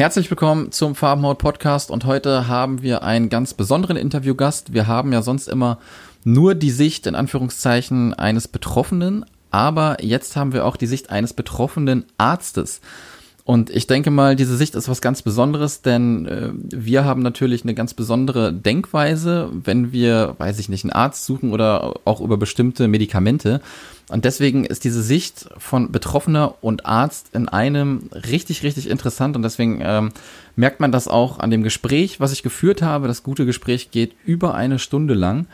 Herzlich willkommen zum Farbenhaut Podcast und heute haben wir einen ganz besonderen Interviewgast. Wir haben ja sonst immer nur die Sicht in Anführungszeichen eines Betroffenen, aber jetzt haben wir auch die Sicht eines betroffenen Arztes. Und ich denke mal, diese Sicht ist was ganz Besonderes, denn äh, wir haben natürlich eine ganz besondere Denkweise, wenn wir, weiß ich nicht, einen Arzt suchen oder auch über bestimmte Medikamente. Und deswegen ist diese Sicht von Betroffener und Arzt in einem richtig, richtig interessant. Und deswegen ähm, merkt man das auch an dem Gespräch, was ich geführt habe. Das gute Gespräch geht über eine Stunde lang.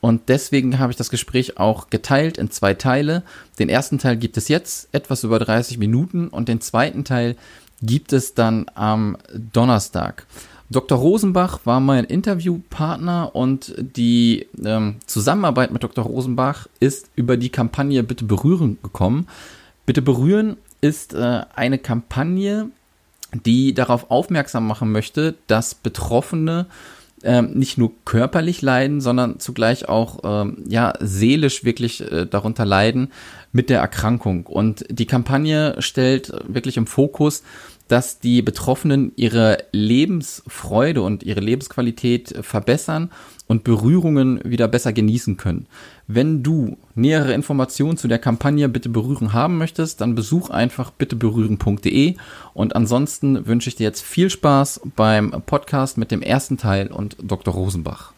Und deswegen habe ich das Gespräch auch geteilt in zwei Teile. Den ersten Teil gibt es jetzt, etwas über 30 Minuten, und den zweiten Teil gibt es dann am Donnerstag. Dr. Rosenbach war mein Interviewpartner und die ähm, Zusammenarbeit mit Dr. Rosenbach ist über die Kampagne Bitte berühren gekommen. Bitte berühren ist äh, eine Kampagne, die darauf aufmerksam machen möchte, dass Betroffene ähm, nicht nur körperlich leiden, sondern zugleich auch ähm, ja seelisch wirklich äh, darunter leiden mit der Erkrankung. Und die Kampagne stellt wirklich im Fokus, dass die Betroffenen ihre Lebensfreude und ihre Lebensqualität verbessern und Berührungen wieder besser genießen können. Wenn du nähere Informationen zu der Kampagne Bitte berühren haben möchtest, dann besuch einfach bitteberühren.de und ansonsten wünsche ich dir jetzt viel Spaß beim Podcast mit dem ersten Teil und Dr. Rosenbach.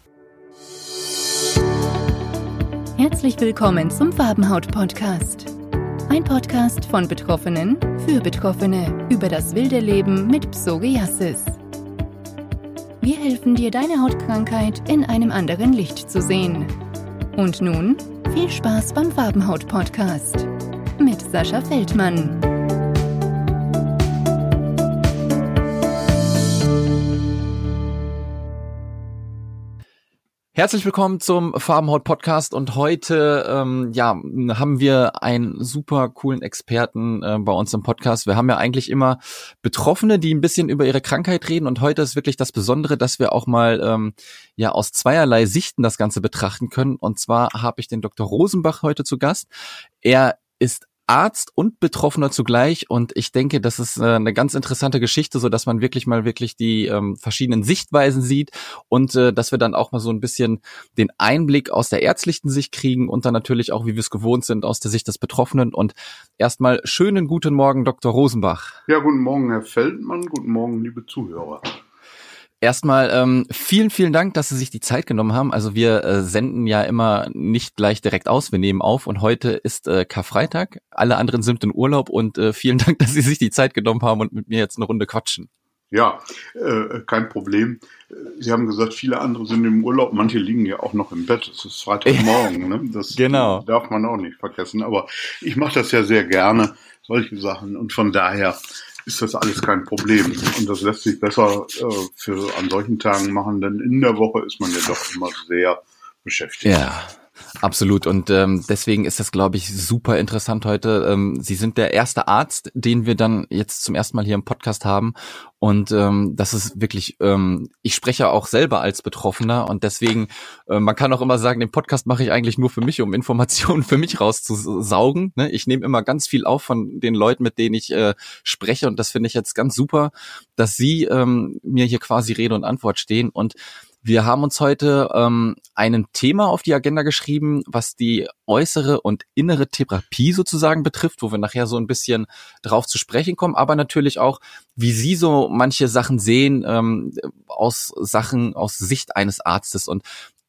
Herzlich willkommen zum Farbenhaut Podcast. Ein Podcast von Betroffenen für Betroffene über das wilde Leben mit Psoriasis. Wir helfen dir, deine Hautkrankheit in einem anderen Licht zu sehen. Und nun viel Spaß beim Farbenhaut-Podcast mit Sascha Feldmann. Herzlich willkommen zum Farbenhaut Podcast und heute ähm, ja haben wir einen super coolen Experten äh, bei uns im Podcast. Wir haben ja eigentlich immer Betroffene, die ein bisschen über ihre Krankheit reden und heute ist wirklich das Besondere, dass wir auch mal ähm, ja aus zweierlei Sichten das Ganze betrachten können. Und zwar habe ich den Dr. Rosenbach heute zu Gast. Er ist Arzt und Betroffener zugleich und ich denke, das ist äh, eine ganz interessante Geschichte, so dass man wirklich mal wirklich die ähm, verschiedenen Sichtweisen sieht und äh, dass wir dann auch mal so ein bisschen den Einblick aus der ärztlichen Sicht kriegen und dann natürlich auch, wie wir es gewohnt sind, aus der Sicht des Betroffenen und erstmal schönen guten Morgen, Dr. Rosenbach. Ja, guten Morgen, Herr Feldmann, guten Morgen, liebe Zuhörer. Erstmal ähm, vielen, vielen Dank, dass Sie sich die Zeit genommen haben. Also wir äh, senden ja immer nicht gleich direkt aus, wir nehmen auf und heute ist äh, Karfreitag. Alle anderen sind in Urlaub und äh, vielen Dank, dass Sie sich die Zeit genommen haben und mit mir jetzt eine Runde quatschen. Ja, äh, kein Problem. Sie haben gesagt, viele andere sind im Urlaub, manche liegen ja auch noch im Bett. Es ist Freitagmorgen, ne? Das genau. darf man auch nicht vergessen. Aber ich mache das ja sehr gerne, solche Sachen. Und von daher ist das alles kein Problem. Und das lässt sich besser äh, für an solchen Tagen machen, denn in der Woche ist man ja doch immer sehr beschäftigt. Ja, Absolut. Und ähm, deswegen ist das, glaube ich, super interessant heute. Ähm, Sie sind der erste Arzt, den wir dann jetzt zum ersten Mal hier im Podcast haben. Und ähm, das ist wirklich, ähm, ich spreche auch selber als Betroffener und deswegen, äh, man kann auch immer sagen, den Podcast mache ich eigentlich nur für mich, um Informationen für mich rauszusaugen. Ne? Ich nehme immer ganz viel auf von den Leuten, mit denen ich äh, spreche und das finde ich jetzt ganz super, dass Sie ähm, mir hier quasi Rede und Antwort stehen und wir haben uns heute ähm, ein Thema auf die Agenda geschrieben, was die äußere und innere Therapie sozusagen betrifft, wo wir nachher so ein bisschen drauf zu sprechen kommen, aber natürlich auch, wie Sie so manche Sachen sehen ähm, aus Sachen aus Sicht eines Arztes und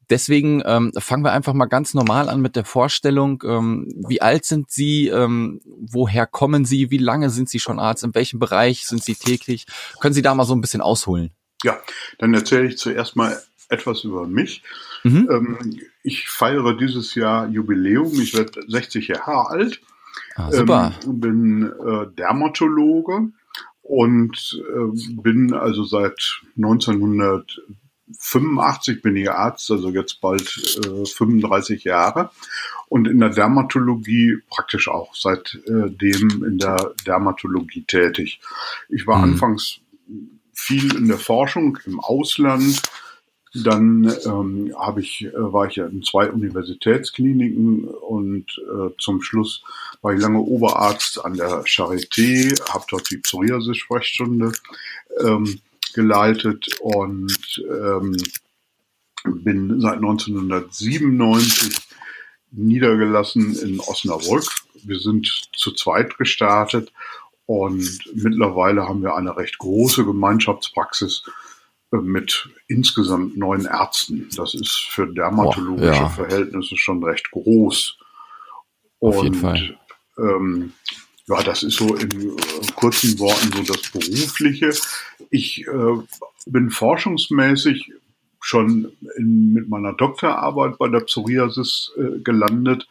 Deswegen ähm, fangen wir einfach mal ganz normal an mit der Vorstellung. Ähm, wie alt sind Sie? Ähm, woher kommen Sie? Wie lange sind Sie schon Arzt? In welchem Bereich sind Sie täglich? Können Sie da mal so ein bisschen ausholen? Ja, dann erzähle ich zuerst mal etwas über mich. Mhm. Ähm, ich feiere dieses Jahr Jubiläum. Ich werde 60 Jahre alt. Ah, super. Ähm, bin äh, Dermatologe und äh, bin also seit 1985 bin ich Arzt, also jetzt bald äh, 35 Jahre und in der Dermatologie praktisch auch seitdem in der Dermatologie tätig. Ich war mhm. anfangs viel in der Forschung im Ausland. Dann ähm, habe ich, äh, war ich ja in zwei Universitätskliniken und äh, zum Schluss war ich lange Oberarzt an der Charité, habe dort die Psoriasis-Sprechstunde ähm, geleitet und ähm, bin seit 1997 niedergelassen in Osnabrück. Wir sind zu zweit gestartet und mittlerweile haben wir eine recht große Gemeinschaftspraxis äh, mit insgesamt neun Ärzten. Das ist für dermatologische Boah, ja. Verhältnisse schon recht groß. Auf und, jeden Fall. Ähm, ja, das ist so in äh, kurzen Worten so das Berufliche. Ich äh, bin forschungsmäßig schon in, mit meiner Doktorarbeit bei der Psoriasis äh, gelandet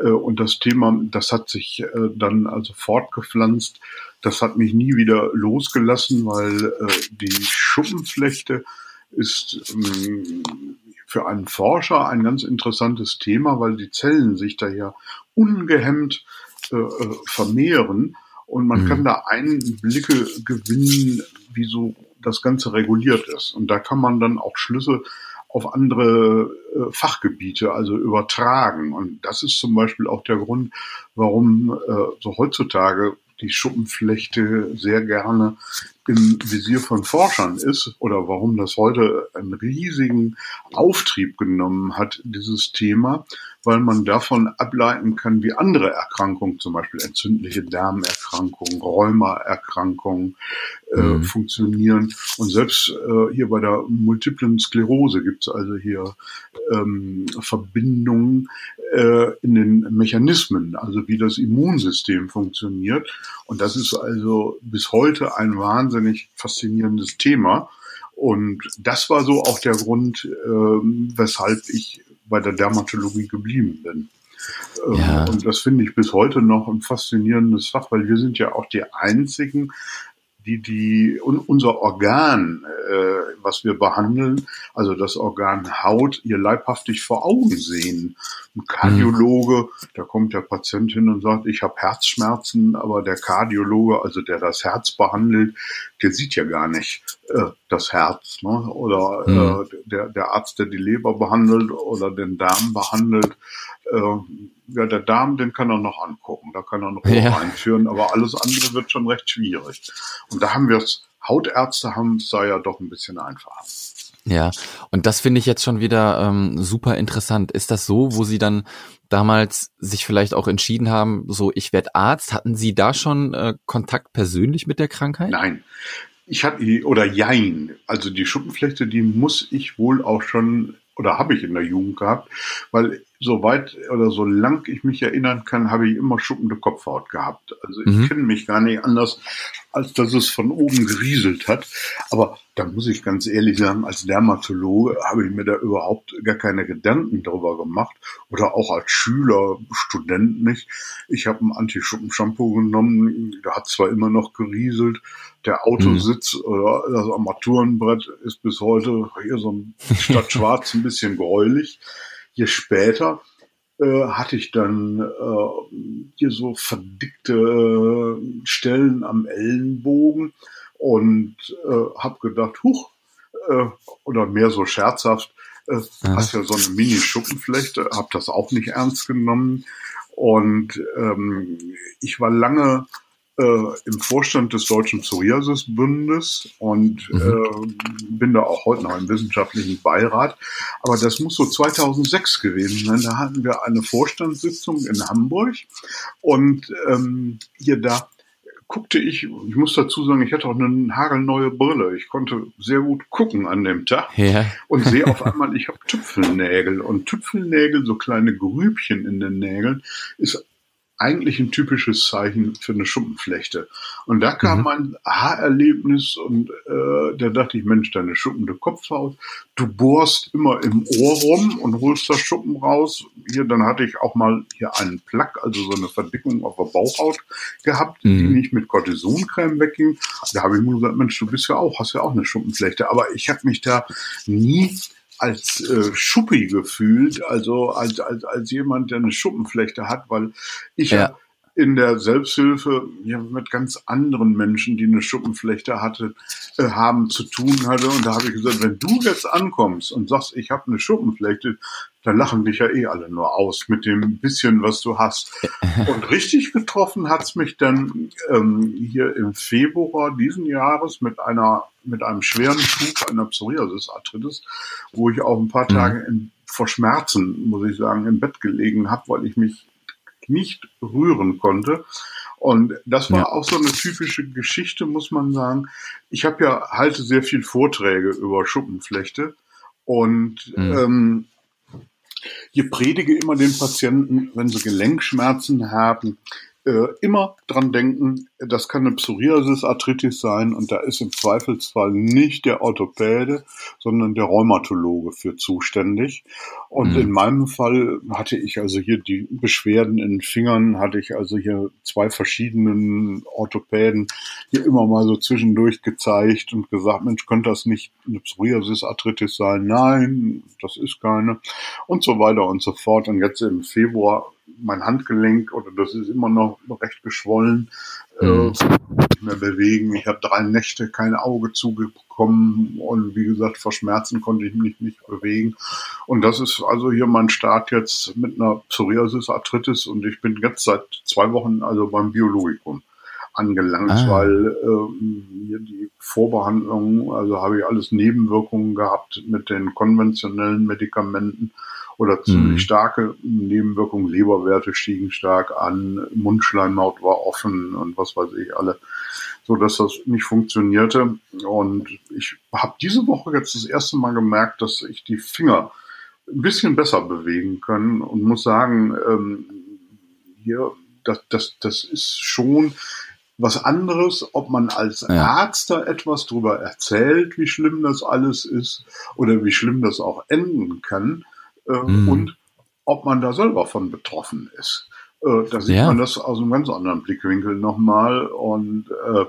äh, und das Thema, das hat sich äh, dann also fortgepflanzt. Das hat mich nie wieder losgelassen, weil äh, die Schuppenflechte ist ähm, für einen Forscher ein ganz interessantes Thema, weil die Zellen sich da ja ungehemmt äh, äh vermehren und man mhm. kann da Einblicke gewinnen, wie so das Ganze reguliert ist. Und da kann man dann auch Schlüsse auf andere äh, Fachgebiete, also übertragen. Und das ist zum Beispiel auch der Grund, warum äh, so heutzutage die Schuppenflechte sehr gerne im Visier von Forschern ist oder warum das heute einen riesigen Auftrieb genommen hat, dieses Thema, weil man davon ableiten kann, wie andere Erkrankungen, zum Beispiel entzündliche Darmerkrankungen, Rheumaerkrankungen äh, mhm. funktionieren. Und selbst äh, hier bei der multiplen Sklerose gibt es also hier ähm, Verbindungen äh, in den Mechanismen, also wie das Immunsystem funktioniert. Und das ist also bis heute ein wahnsinnig faszinierendes Thema. Und das war so auch der Grund, äh, weshalb ich bei der Dermatologie geblieben bin. Ähm, ja. Und das finde ich bis heute noch ein faszinierendes Fach, weil wir sind ja auch die einzigen die die unser Organ, äh, was wir behandeln, also das Organ Haut, ihr leibhaftig vor Augen sehen. Ein Kardiologe, mhm. da kommt der Patient hin und sagt, ich habe Herzschmerzen, aber der Kardiologe, also der das Herz behandelt, der sieht ja gar nicht äh, das Herz. Ne? Oder mhm. äh, der, der Arzt, der die Leber behandelt oder den Darm behandelt, äh, ja, der Darm, den kann er noch angucken, da kann er ein Rohr ja. einführen, aber alles andere wird schon recht schwierig. Und da haben wir es, Hautärzte haben es da ja doch ein bisschen einfacher. Ja, und das finde ich jetzt schon wieder ähm, super interessant. Ist das so, wo Sie dann damals sich vielleicht auch entschieden haben, so ich werde Arzt, hatten Sie da schon äh, Kontakt persönlich mit der Krankheit? Nein. Ich hatte, oder jein, also die Schuppenflechte, die muss ich wohl auch schon, oder habe ich in der Jugend gehabt, weil so weit oder so lang ich mich erinnern kann, habe ich immer schuppende Kopfhaut gehabt. Also ich mhm. kenne mich gar nicht anders, als dass es von oben gerieselt hat. Aber da muss ich ganz ehrlich sagen, als Dermatologe habe ich mir da überhaupt gar keine Gedanken darüber gemacht. Oder auch als Schüler, Student nicht. Ich habe ein Anti-Schuppen-Shampoo genommen, da hat zwar immer noch gerieselt. Der Autositz mhm. oder das Armaturenbrett ist bis heute hier so statt schwarz ein bisschen gräulich. Je später äh, hatte ich dann äh, hier so verdickte äh, Stellen am Ellenbogen und äh, habe gedacht, huch, äh, oder mehr so scherzhaft, äh, hast ja so eine Mini-Schuppenflechte, habe das auch nicht ernst genommen. Und ähm, ich war lange im Vorstand des Deutschen Psoriasis-Bundes und mhm. äh, bin da auch heute noch im wissenschaftlichen Beirat. Aber das muss so 2006 gewesen sein. Da hatten wir eine Vorstandssitzung in Hamburg und ähm, hier da guckte ich, ich muss dazu sagen, ich hatte auch eine hagelneue Brille. Ich konnte sehr gut gucken an dem Tag ja. und sehe auf einmal, ich habe Tüpfelnägel. Und Tüpfelnägel, so kleine Grübchen in den Nägeln, ist eigentlich ein typisches Zeichen für eine Schuppenflechte. Und da kam mhm. mein Haarerlebnis und äh, da dachte ich, Mensch, deine schuppende Kopfhaut, du bohrst immer im Ohr rum und holst das Schuppen raus. Hier, dann hatte ich auch mal hier einen Plack, also so eine Verdickung auf der Bauchhaut gehabt, mhm. die nicht mit Cortisoncreme wegging. Da habe ich mir gesagt, Mensch, du bist ja auch, hast ja auch eine Schuppenflechte. Aber ich habe mich da nie als äh, Schuppi gefühlt, also als, als, als jemand, der eine Schuppenflechte hat, weil ich ja. In der Selbsthilfe ja, mit ganz anderen Menschen, die eine Schuppenflechte hatte, äh, haben zu tun hatte. Und da habe ich gesagt, wenn du jetzt ankommst und sagst, ich habe eine Schuppenflechte, dann lachen dich ja eh alle nur aus mit dem bisschen, was du hast. Und richtig getroffen hat's mich dann ähm, hier im Februar diesen Jahres mit einer mit einem schweren Schub einer Psoriasis-Arthritis, wo ich auch ein paar mhm. Tage in, vor Schmerzen, muss ich sagen, im Bett gelegen habe, weil ich mich nicht rühren konnte. Und das war ja. auch so eine typische Geschichte, muss man sagen. Ich habe ja halte sehr viel Vorträge über Schuppenflechte und mhm. ähm, ich predige immer den Patienten, wenn sie Gelenkschmerzen haben, äh, immer dran denken, das kann eine Psoriasis-Arthritis sein und da ist im Zweifelsfall nicht der Orthopäde, sondern der Rheumatologe für zuständig. Und mhm. in meinem Fall hatte ich also hier die Beschwerden in den Fingern, hatte ich also hier zwei verschiedenen Orthopäden hier immer mal so zwischendurch gezeigt und gesagt, Mensch, könnte das nicht eine Psoriasis-Arthritis sein? Nein, das ist keine. Und so weiter und so fort. Und jetzt im Februar mein Handgelenk oder das ist immer noch recht geschwollen, äh, mhm. äh, nicht mehr bewegen. Ich habe drei Nächte kein Auge zugekommen und wie gesagt, vor Schmerzen konnte ich mich nicht bewegen. Und das ist also hier mein Start jetzt mit einer Psoriasis-Arthritis und ich bin jetzt seit zwei Wochen also beim Biologikum angelangt, ah. weil ähm, hier die Vorbehandlung, also habe ich alles Nebenwirkungen gehabt mit den konventionellen Medikamenten oder ziemlich mhm. starke Nebenwirkungen. Leberwerte stiegen stark an, Mundschleimhaut war offen und was weiß ich alle, so dass das nicht funktionierte. Und ich habe diese Woche jetzt das erste Mal gemerkt, dass ich die Finger ein bisschen besser bewegen können und muss sagen, ähm, hier, das, das, das ist schon was anderes, ob man als. Arzt da etwas drüber erzählt, wie schlimm das alles ist oder wie schlimm das auch enden kann äh, mhm. und ob man da selber von betroffen ist. Äh, da sieht ja. man das aus einem ganz anderen Blickwinkel nochmal. Und äh,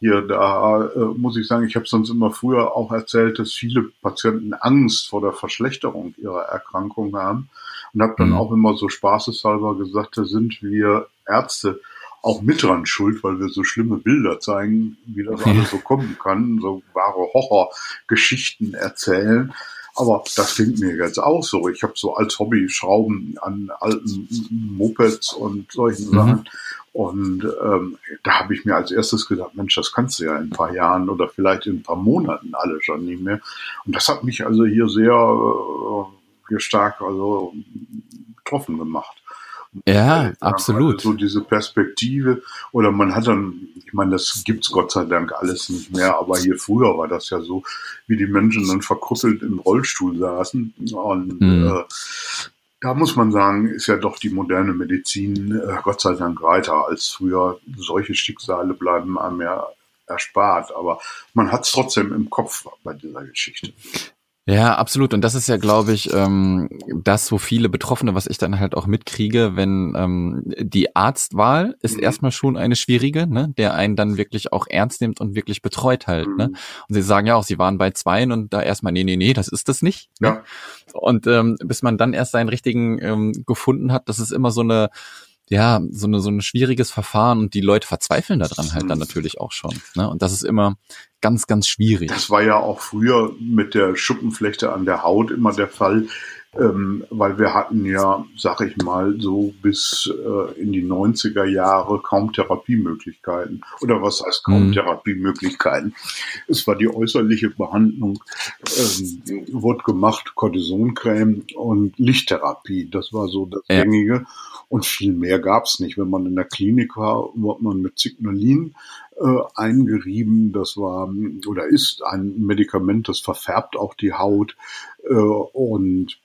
hier, da äh, muss ich sagen, ich habe sonst immer früher auch erzählt, dass viele Patienten Angst vor der Verschlechterung ihrer Erkrankung haben. Und habe dann mhm. auch immer so spaßeshalber gesagt, da sind wir Ärzte auch mit dran schuld, weil wir so schlimme Bilder zeigen, wie das alles so kommen kann, so wahre Horrorgeschichten erzählen. Aber das klingt mir jetzt auch so. Ich habe so als Hobby Schrauben an alten Mopeds und solchen mhm. Sachen. Und ähm, da habe ich mir als erstes gedacht, Mensch, das kannst du ja in ein paar Jahren oder vielleicht in ein paar Monaten alle schon nicht mehr. Und das hat mich also hier sehr äh, hier stark also betroffen gemacht. Ja, absolut. Also so diese Perspektive oder man hat dann, ich meine, das gibt's Gott sei Dank alles nicht mehr, aber hier früher war das ja so, wie die Menschen dann verkrüppelt im Rollstuhl saßen und mhm. äh, da muss man sagen, ist ja doch die moderne Medizin äh, Gott sei Dank weiter als früher. Solche Schicksale bleiben einem ja erspart, aber man hat es trotzdem im Kopf bei dieser Geschichte. Ja, absolut. Und das ist ja, glaube ich, ähm, das, wo viele Betroffene, was ich dann halt auch mitkriege, wenn ähm, die Arztwahl ist mhm. erstmal schon eine schwierige, ne, der einen dann wirklich auch ernst nimmt und wirklich betreut halt. Ne? Mhm. Ne? Und sie sagen ja auch, sie waren bei zweien und da erstmal, nee, nee, nee, das ist das nicht. Ne? Ja. Und ähm, bis man dann erst seinen richtigen ähm, gefunden hat, das ist immer so eine ja, so, eine, so ein schwieriges Verfahren und die Leute verzweifeln daran halt dann natürlich auch schon. Ne? Und das ist immer ganz, ganz schwierig. Das war ja auch früher mit der Schuppenflechte an der Haut immer der Fall ähm, weil wir hatten ja, sag ich mal, so bis äh, in die 90er Jahre kaum Therapiemöglichkeiten. Oder was heißt kaum mhm. Therapiemöglichkeiten? Es war die äußerliche Behandlung, ähm, wurde gemacht, Cortisoncreme und Lichttherapie. Das war so das ja. Gängige. Und viel mehr gab's nicht. Wenn man in der Klinik war, wurde man mit Signalin äh, eingerieben. Das war oder ist ein Medikament, das verfärbt auch die Haut. Äh, und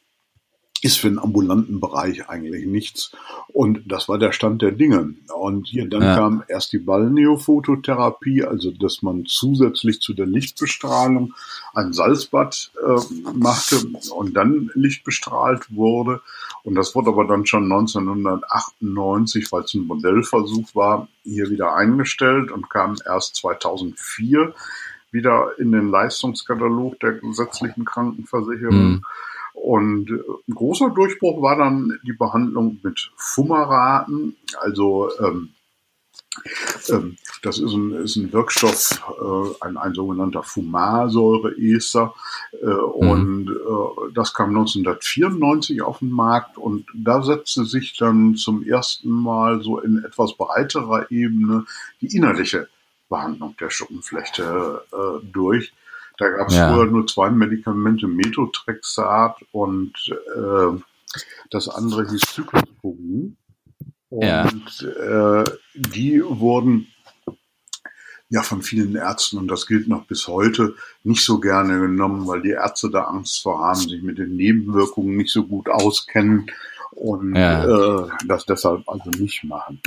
ist für den ambulanten Bereich eigentlich nichts. Und das war der Stand der Dinge. Und hier dann ja. kam erst die Ballneophototherapie, also dass man zusätzlich zu der Lichtbestrahlung ein Salzbad äh, machte und dann lichtbestrahlt wurde. Und das wurde aber dann schon 1998, weil es ein Modellversuch war, hier wieder eingestellt und kam erst 2004 wieder in den Leistungskatalog der gesetzlichen Krankenversicherung. Mhm. Und äh, ein großer Durchbruch war dann die Behandlung mit Fumaraten, also ähm, Ähm, das ist ein, ist ein Wirkstoff, äh, ein, ein sogenannter Fumarsäureester. Äh, mhm. Und äh, das kam 1994 auf den Markt und da setzte sich dann zum ersten Mal so in etwas breiterer Ebene die innerliche Behandlung der Schuppenflechte äh, durch. Da gab es ja. früher nur zwei Medikamente, Methotrexat und äh, das andere hieß Cyclosporin. Und ja. äh, die wurden ja von vielen Ärzten, und das gilt noch bis heute, nicht so gerne genommen, weil die Ärzte da Angst vor haben, sich mit den Nebenwirkungen nicht so gut auskennen und ja. äh, das deshalb also nicht machen.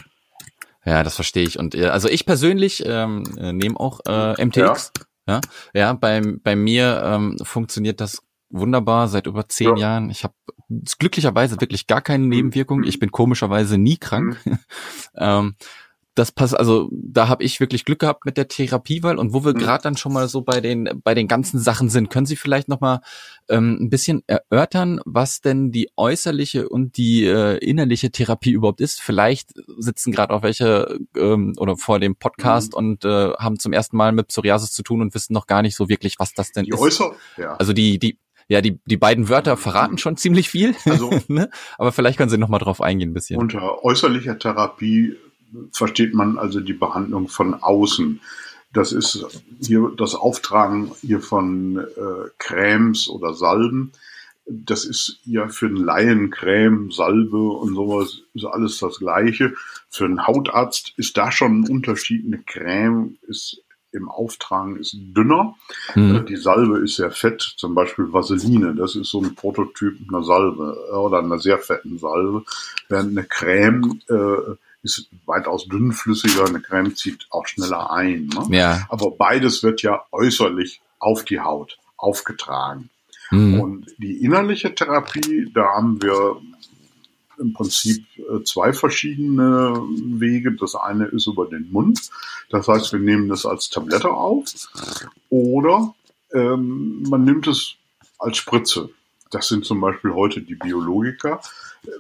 Ja, das verstehe ich. Und äh, also ich persönlich ähm, äh, nehme auch äh, MTX. Ja, ja, ja bei, bei mir ähm, funktioniert das wunderbar seit über zehn ja. Jahren. Ich habe glücklicherweise wirklich gar keine Nebenwirkungen. Ich bin komischerweise nie krank. Mhm. ähm, das passt, also da habe ich wirklich Glück gehabt mit der Therapiewahl und wo wir mhm. gerade dann schon mal so bei den bei den ganzen Sachen sind, können Sie vielleicht noch mal ähm, ein bisschen erörtern, was denn die äußerliche und die äh, innerliche Therapie überhaupt ist? Vielleicht sitzen gerade auch welche ähm, oder vor dem Podcast mhm. und äh, haben zum ersten Mal mit Psoriasis zu tun und wissen noch gar nicht so wirklich, was das denn die ist. Äußer, ja. Also die die ja, die, die beiden Wörter verraten schon ziemlich viel. Also, ne? Aber vielleicht können Sie noch mal drauf eingehen ein bisschen. Unter äußerlicher Therapie versteht man also die Behandlung von außen. Das ist hier das Auftragen hier von äh, Cremes oder Salben. Das ist ja für einen Laien Creme, Salbe und sowas ist alles das Gleiche. Für einen Hautarzt ist da schon ein Unterschied. Eine Creme ist im Auftragen ist dünner. Äh, die Salbe ist sehr fett, zum Beispiel Vaseline. Das ist so ein Prototyp einer Salbe äh, oder einer sehr fetten Salbe. Während eine Creme äh, ist weitaus dünnflüssiger, eine Creme zieht auch schneller ein. Ne? Ja. Aber beides wird ja äußerlich auf die Haut aufgetragen. Mhm. Und die innerliche Therapie, da haben wir im Prinzip äh, zwei verschiedene Wege. Das eine ist über den Mund. Das heißt, wir nehmen das als Tablette auf oder ähm, man nimmt es als Spritze. Das sind zum Beispiel heute die Biologiker.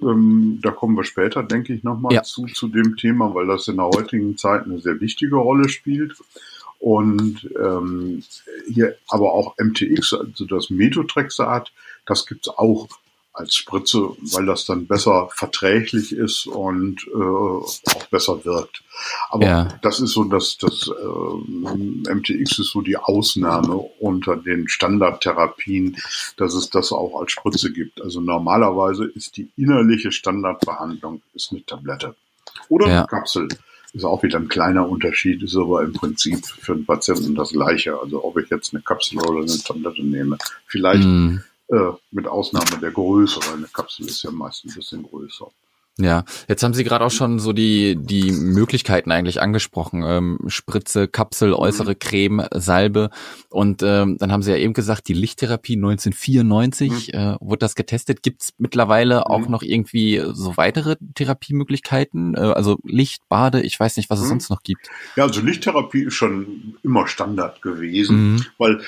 Ähm, da kommen wir später, denke ich, nochmal ja. zu, zu dem Thema, weil das in der heutigen Zeit eine sehr wichtige Rolle spielt. Und ähm, hier aber auch MTX, also das Methotrexat, das gibt's auch als Spritze, weil das dann besser verträglich ist und äh, auch besser wirkt. Aber ja. das ist so, dass das äh, MTX ist so die Ausnahme unter den Standardtherapien, dass es das auch als Spritze gibt. Also normalerweise ist die innerliche Standardbehandlung ist eine Tablette oder ja. eine Kapsel. Ist auch wieder ein kleiner Unterschied, ist aber im Prinzip für den Patienten das gleiche. Also ob ich jetzt eine Kapsel oder eine Tablette nehme. Vielleicht mm äh, mit Ausnahme der Größe, weil eine Kapsel ist ja meist ein bisschen größer. Ja, jetzt haben Sie gerade auch schon so die die Möglichkeiten eigentlich angesprochen: ähm, Spritze, Kapsel, äußere mhm. Creme, Salbe und ähm, dann haben Sie ja eben gesagt, die Lichttherapie 1994 mhm. äh, wurde das getestet. Gibt es mittlerweile mhm. auch noch irgendwie so weitere Therapiemöglichkeiten? Äh, also Licht, Bade, ich weiß nicht, was es mhm. sonst noch gibt. Ja, also Lichttherapie ist schon immer Standard gewesen, mhm. weil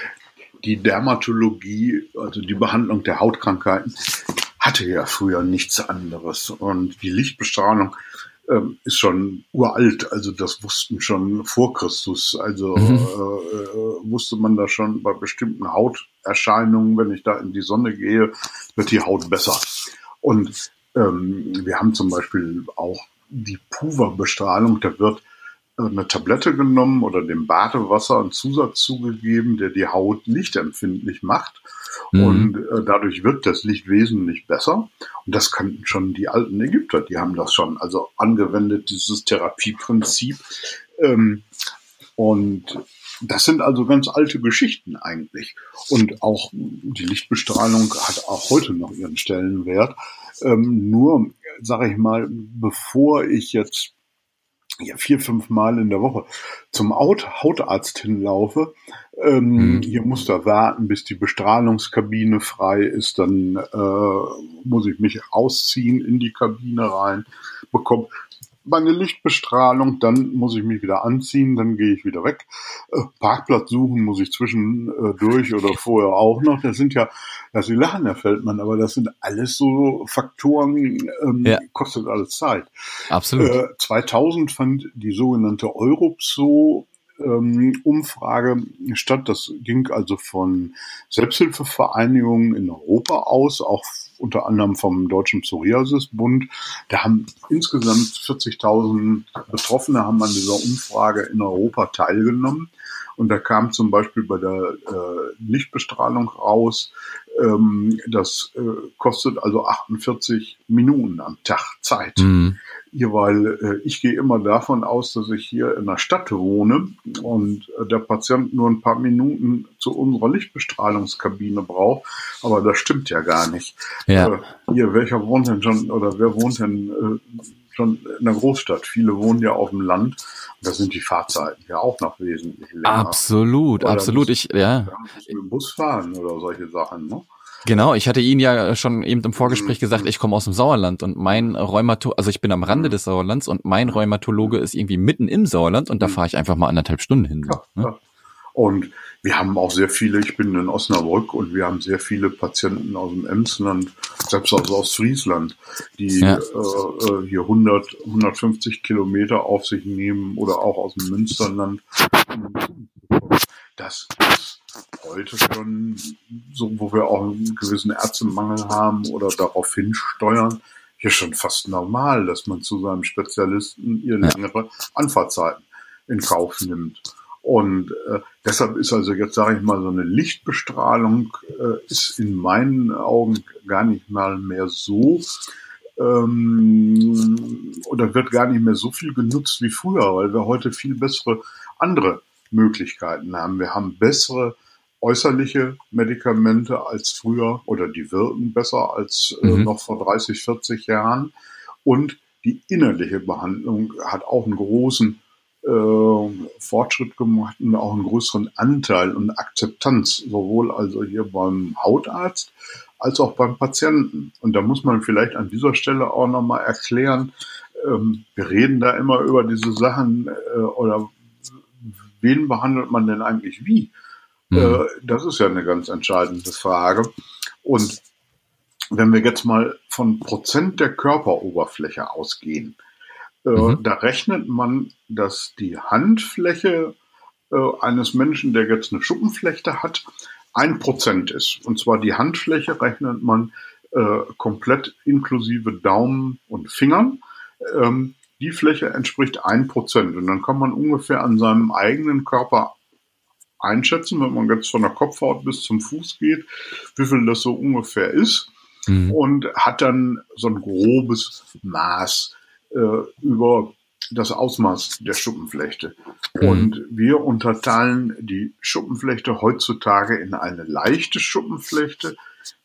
die Dermatologie, also die Behandlung der Hautkrankheiten, hatte ja früher nichts anderes. Und die Lichtbestrahlung ähm, ist schon uralt, also das wussten schon vor Christus. Also mhm. äh, äh, wusste man da schon bei bestimmten Hauterscheinungen, wenn ich da in die Sonne gehe, wird die Haut besser. Und ähm, wir haben zum Beispiel auch die Puva-Bestrahlung, da wird eine Tablette genommen oder dem Badewasser einen Zusatz zugegeben, der die Haut lichtempfindlich macht. Mhm. Und äh, dadurch wirkt das Licht wesentlich besser. Und das kannten schon die alten Ägypter, die haben das schon also angewendet, dieses Therapieprinzip. Ähm, und das sind also ganz alte Geschichten eigentlich. Und auch die Lichtbestrahlung hat auch heute noch ihren Stellenwert. Ähm, nur, sage ich mal, bevor ich jetzt ja, vier, fünf Mal in der Woche zum Hautarzt hinlaufe. Ähm, mhm. Hier muss da warten, bis die Bestrahlungskabine frei ist. Dann äh, muss ich mich ausziehen in die Kabine rein, bekomme meine Lichtbestrahlung, dann muss ich mich wieder anziehen, dann gehe ich wieder weg. Äh, Parkplatz suchen muss ich zwischendurch oder vorher auch noch. Das sind ja, das Sie lachen, Herr Feldmann, aber das sind alles so Faktoren, ähm, ja. kostet alles Zeit. Absolut. Äh, 2000 fand die sogenannte Europso ähm, Umfrage statt. Das ging also von Selbsthilfevereinigungen in Europa aus, auch unter anderem vom Deutschen Psoriasisbund. Da haben insgesamt 40.000 Betroffene haben an dieser Umfrage in Europa teilgenommen. Und da kam zum Beispiel bei der äh, Lichtbestrahlung raus, ähm, das äh, kostet also 48 Minuten am Tag Zeit. Mhm. Hier, weil äh, ich gehe immer davon aus, dass ich hier in der Stadt wohne und äh, der Patient nur ein paar Minuten zu unserer Lichtbestrahlungskabine braucht. Aber das stimmt ja gar nicht. Ja. Äh, hier, welcher wohnt denn schon oder wer wohnt denn schon in der Großstadt? Viele wohnen ja auf dem Land. Da sind die Fahrzeiten ja auch noch wesentlich länger. Absolut, oder absolut. Ich, ja. Mit dem Bus fahren oder solche Sachen, ne? Genau, ich hatte Ihnen ja schon eben im Vorgespräch gesagt, ich komme aus dem Sauerland und mein Rheumatologe, also ich bin am Rande des Sauerlands und mein Rheumatologe ist irgendwie mitten im Sauerland und da mhm. fahre ich einfach mal anderthalb Stunden hin. Ja, ne? ja. Und wir haben auch sehr viele, ich bin in Osnabrück und wir haben sehr viele Patienten aus dem Emsland, selbst aus Ostfriesland, die ja. äh, äh hier 100, 150 Kilometer auf sich nehmen oder auch aus dem Münsterland. Das ist heute schon so, wo wir auch einen gewissen Ärztemangel haben oder darauf hinsteuern, hier schon fast normal, dass man zu seinem Spezialisten ihr längere Anfahrtzeiten in Kauf nimmt. Und äh, deshalb ist also jetzt, sage ich mal, so eine Lichtbestrahlung äh, ist in meinen Augen gar nicht mal mehr so ähm, oder wird gar nicht mehr so viel genutzt wie früher, weil wir heute viel bessere andere Möglichkeiten haben. Wir haben bessere äußerliche Medikamente als früher oder die wirken besser als äh, mhm. noch vor 30, 40 Jahren. Und die innerliche Behandlung hat auch einen großen äh, Fortschritt gemacht und auch einen größeren Anteil und Akzeptanz, sowohl also hier beim Hautarzt als auch beim Patienten. Und da muss man vielleicht an dieser Stelle auch nochmal erklären, ähm, wir reden da immer über diese Sachen äh, oder wen behandelt man denn eigentlich wie? Mhm. Das ist ja eine ganz entscheidende Frage. Und wenn wir jetzt mal von Prozent der Körperoberfläche ausgehen, äh, mhm. da rechnet man, dass die Handfläche äh, eines Menschen, der jetzt eine Schuppenflechte hat, ein Prozent ist. Und zwar die Handfläche rechnet man komplett inklusive Daumen und Fingern. Ähm, die Fläche entspricht ein Prozent. Und dann kann man ungefähr an seinem eigenen Körper einschätzen, wenn man jetzt von der Kopfhaut bis zum Fuß geht, wie viel das so ungefähr ist. Mhm. Und hat dann so ein grobes Maß äh, über das Ausmaß der Schuppenflechte. Mhm. Und wir unterteilen die Schuppenflechte heutzutage in eine leichte Schuppenflechte,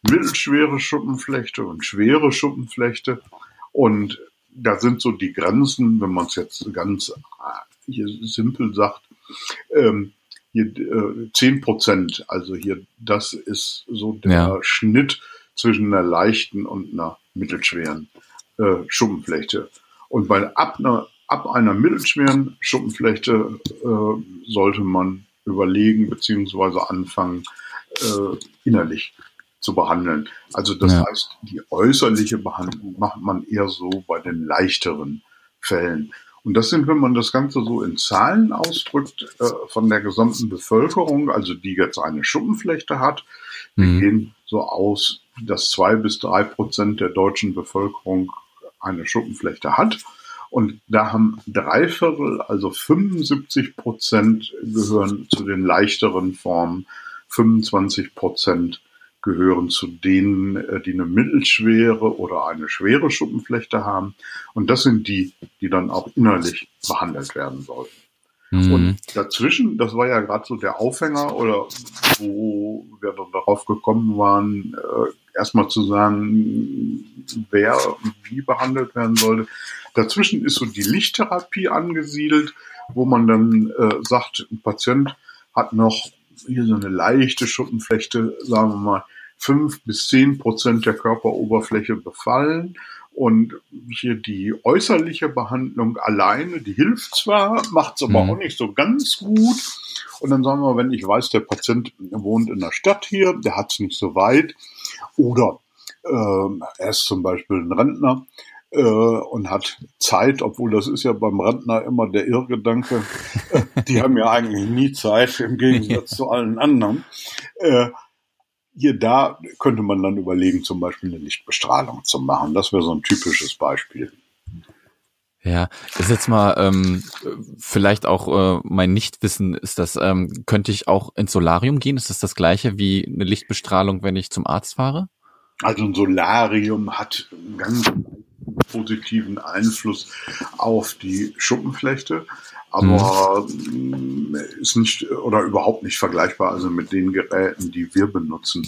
mittelschwere Schuppenflechte und schwere Schuppenflechte. Und da sind so die Grenzen, wenn man es jetzt ganz äh, hier simpel sagt, ähm, hier äh, 10 Prozent. Also hier, das ist so der ja. Schnitt zwischen einer leichten und einer mittelschweren äh, Schuppenflechte. Und bei ab einer, ab einer mittelschweren Schuppenflechte äh, sollte man überlegen beziehungsweise anfangen, äh, innerlich zu behandeln. Also das ja. heißt, die äußerliche Behandlung macht man eher so bei den leichteren Fällen. Und das sind, wenn man das Ganze so in Zahlen ausdrückt, äh, von der gesamten Bevölkerung, also die jetzt eine Schuppenflechte hat. Wir mhm. gehen so aus, dass zwei bis drei Prozent der deutschen Bevölkerung eine Schuppenflechte hat. Und da haben drei Viertel, also 75 Prozent gehören zu den leichteren Formen, 25 Prozent gehören zu denen, äh, die eine mittelschwere oder eine schwere Schuppenflechte haben. Und das sind die, die dann auch innerlich behandelt werden sollten. Mhm. Und dazwischen, das war ja gerade so der Aufhänger oder wo wir dann darauf gekommen waren, äh, erstmal zu sagen, wer wie behandelt werden sollte. Dazwischen ist so die Lichttherapie angesiedelt, wo man dann äh, sagt, ein Patient hat noch hier so eine leichte Schuppenflechte, sagen wir mal, fünf bis zehn Prozent der Körperoberfläche befallen Und hier die äußerliche Behandlung alleine, die hilft zwar, macht es aber mhm. auch nicht so ganz gut. Und dann sagen wir, wenn ich weiß, der Patient wohnt in der Stadt hier, der hat es nicht so weit, oder äh, er ist zum Beispiel ein Rentner, äh, und hat Zeit, obwohl das ist ja beim Rentner immer der Irrgedanke. die haben ja eigentlich nie Zeit im Gegensatz zu allen anderen. Äh, hier da könnte man dann überlegen, zum Beispiel eine Lichtbestrahlung zu machen. Das wäre so ein typisches Beispiel. Ja, ist jetzt mal ähm, vielleicht auch äh, mein Nichtwissen ist das, ähm, könnte ich auch ins Solarium gehen? Ist das das gleiche wie eine Lichtbestrahlung, wenn ich zum Arzt fahre? Also ein Solarium hat ganz positiven Einfluss auf die Schuppenflechte, aber mhm. ist nicht oder überhaupt nicht vergleichbar also mit den Geräten, die wir benutzen.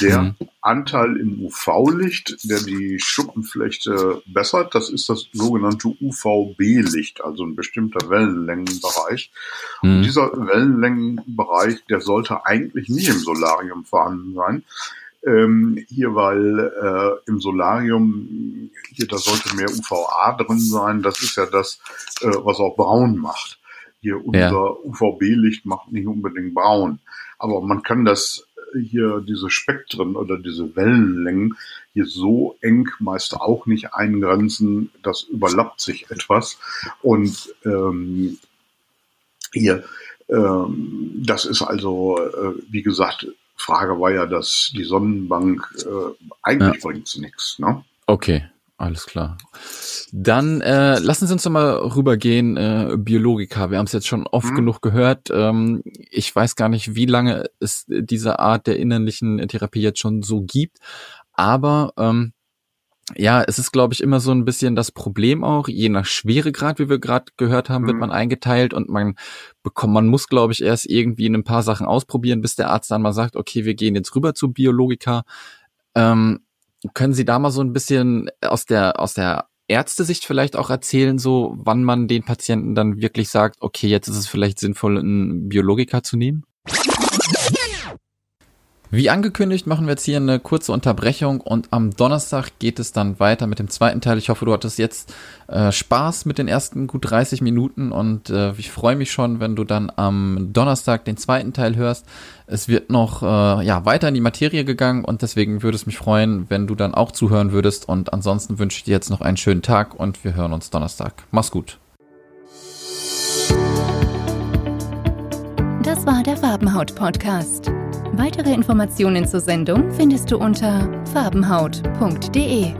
Der mhm. Anteil im UV-Licht, der die Schuppenflechte bessert, das ist das sogenannte UVB-Licht, also ein bestimmter Wellenlängenbereich. Mhm. Und dieser Wellenlängenbereich, der sollte eigentlich nie im Solarium vorhanden sein ähm, hier, weil äh, im Solarium, hier, da sollte mehr UVA drin sein. Das ist ja das, äh, was auch braun macht. Hier unser ja. UVB-Licht macht nicht unbedingt braun. Aber man kann das äh, hier, diese Spektren oder diese Wellenlängen hier so eng meist auch nicht eingrenzen. Das überlappt sich etwas. Und ähm, hier, ähm, das ist also, äh, wie gesagt, Frage war ja, dass die Sonnenbank äh, eigentlich ja. bringt nichts. Ne? Okay, alles klar. Dann äh, lassen Sie uns doch mal rübergehen, äh, Biologika. Wir haben es jetzt schon oft hm. genug gehört. Ähm, ich weiß gar nicht, wie lange es diese Art der innerlichen Therapie jetzt schon so gibt. Aber ähm, ja, es ist, glaube ich, immer so ein bisschen das Problem auch, je nach Schweregrad, wie wir gerade gehört haben, wird mhm. man eingeteilt und man bekommt, man muss, glaube ich, erst irgendwie ein paar Sachen ausprobieren, bis der Arzt dann mal sagt, okay, wir gehen jetzt rüber zu Biologika. Ähm, können Sie da mal so ein bisschen aus der, aus der Ärztesicht vielleicht auch erzählen, so wann man den Patienten dann wirklich sagt, okay, jetzt ist es vielleicht sinnvoll, einen Biologiker zu nehmen? Wie angekündigt, machen wir jetzt hier eine kurze Unterbrechung und am Donnerstag geht es dann weiter mit dem zweiten Teil. Ich hoffe, du hattest jetzt äh, Spaß mit den ersten gut 30 Minuten und äh, ich freue mich schon, wenn du dann am Donnerstag den zweiten Teil hörst. Es wird noch äh, ja weiter in die Materie gegangen und deswegen würde es mich freuen, wenn du dann auch zuhören würdest. Und ansonsten wünsche ich dir jetzt noch einen schönen Tag und wir hören uns Donnerstag. Mach's gut. Das war der Farbenhaut Podcast. Weitere Informationen zur Sendung findest du unter farbenhaut.de.